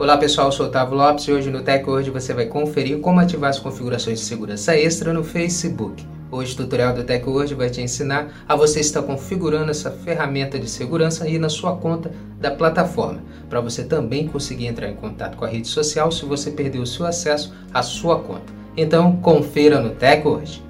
Olá pessoal, eu sou Otávio Lopes e hoje no Tech Word você vai conferir como ativar as configurações de segurança extra no Facebook. Hoje o tutorial do Tech Word vai te ensinar a você estar configurando essa ferramenta de segurança aí na sua conta da plataforma, para você também conseguir entrar em contato com a rede social se você perdeu o seu acesso à sua conta. Então confira no Tech Word.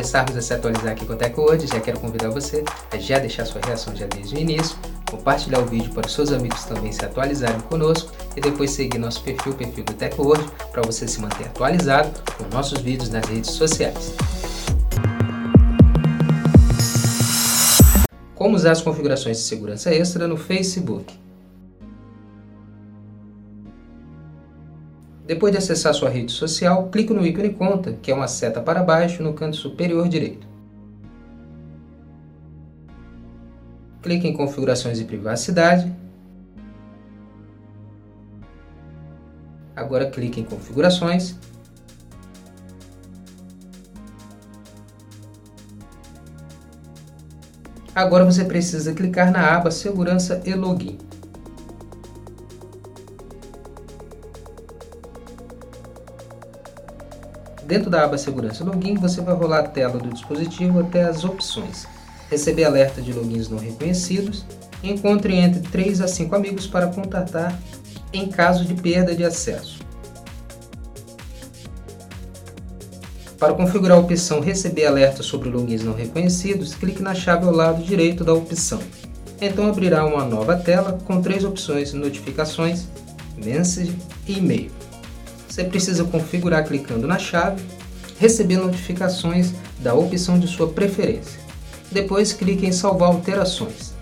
Começarmos a se atualizar aqui com o TecWord, já quero convidar você a já deixar sua reação já desde o início, compartilhar o vídeo para os seus amigos também se atualizarem conosco e depois seguir nosso perfil, o perfil do TecWord, para você se manter atualizado com nossos vídeos nas redes sociais. Como usar as configurações de segurança extra no Facebook. Depois de acessar sua rede social, clique no ícone Conta, que é uma seta para baixo no canto superior direito. Clique em Configurações e Privacidade. Agora clique em Configurações. Agora você precisa clicar na aba Segurança e Login. Dentro da aba Segurança Login, você vai rolar a tela do dispositivo até as opções. Receber alerta de logins não reconhecidos. Encontre entre 3 a 5 amigos para contatar em caso de perda de acesso. Para configurar a opção Receber alerta sobre logins não reconhecidos, clique na chave ao lado direito da opção. Então abrirá uma nova tela com três opções Notificações, Message e E-mail. Você precisa configurar clicando na chave, receber notificações da opção de sua preferência. Depois clique em salvar alterações.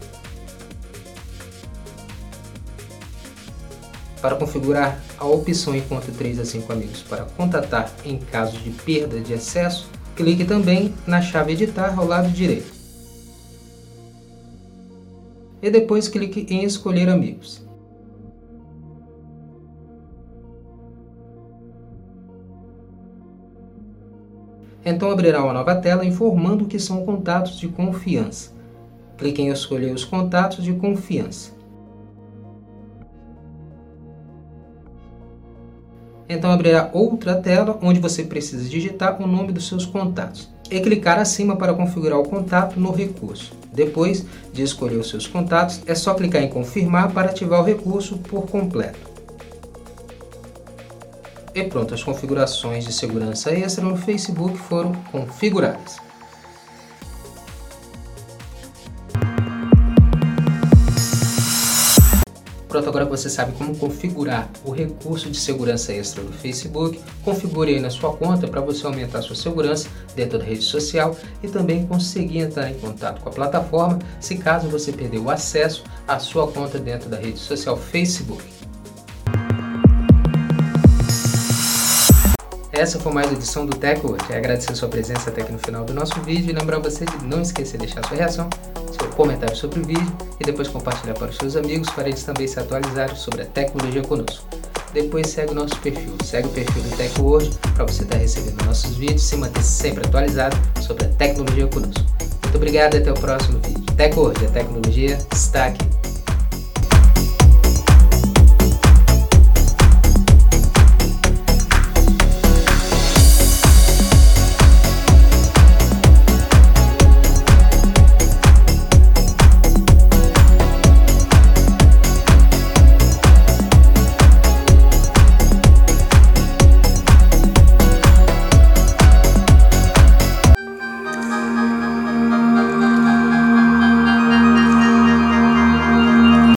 Para configurar a opção Encontre 3 a 5 amigos para contatar em caso de perda de acesso, clique também na chave Editar ao lado direito. E depois clique em Escolher amigos. Então abrirá uma nova tela informando que são contatos de confiança. Clique em escolher os contatos de confiança. Então abrirá outra tela onde você precisa digitar o nome dos seus contatos e clicar acima para configurar o contato no recurso. Depois de escolher os seus contatos, é só clicar em confirmar para ativar o recurso por completo. E pronto, as configurações de segurança extra no Facebook foram configuradas. Pronto, agora você sabe como configurar o recurso de segurança extra do Facebook, configure aí na sua conta para você aumentar sua segurança dentro da rede social e também conseguir entrar em contato com a plataforma se caso você perder o acesso à sua conta dentro da rede social Facebook. Essa foi mais uma edição do. Quero agradecer a sua presença até aqui no final do nosso vídeo e lembrar você de não esquecer de deixar sua reação, seu comentário sobre o vídeo e depois compartilhar para os seus amigos para eles também se atualizarem sobre a tecnologia conosco. Depois segue o nosso perfil, segue o perfil do Tech World para você estar recebendo nossos vídeos e se manter sempre atualizado sobre a tecnologia conosco. Muito obrigado e até o próximo vídeo. Tech World, a tecnologia está aqui.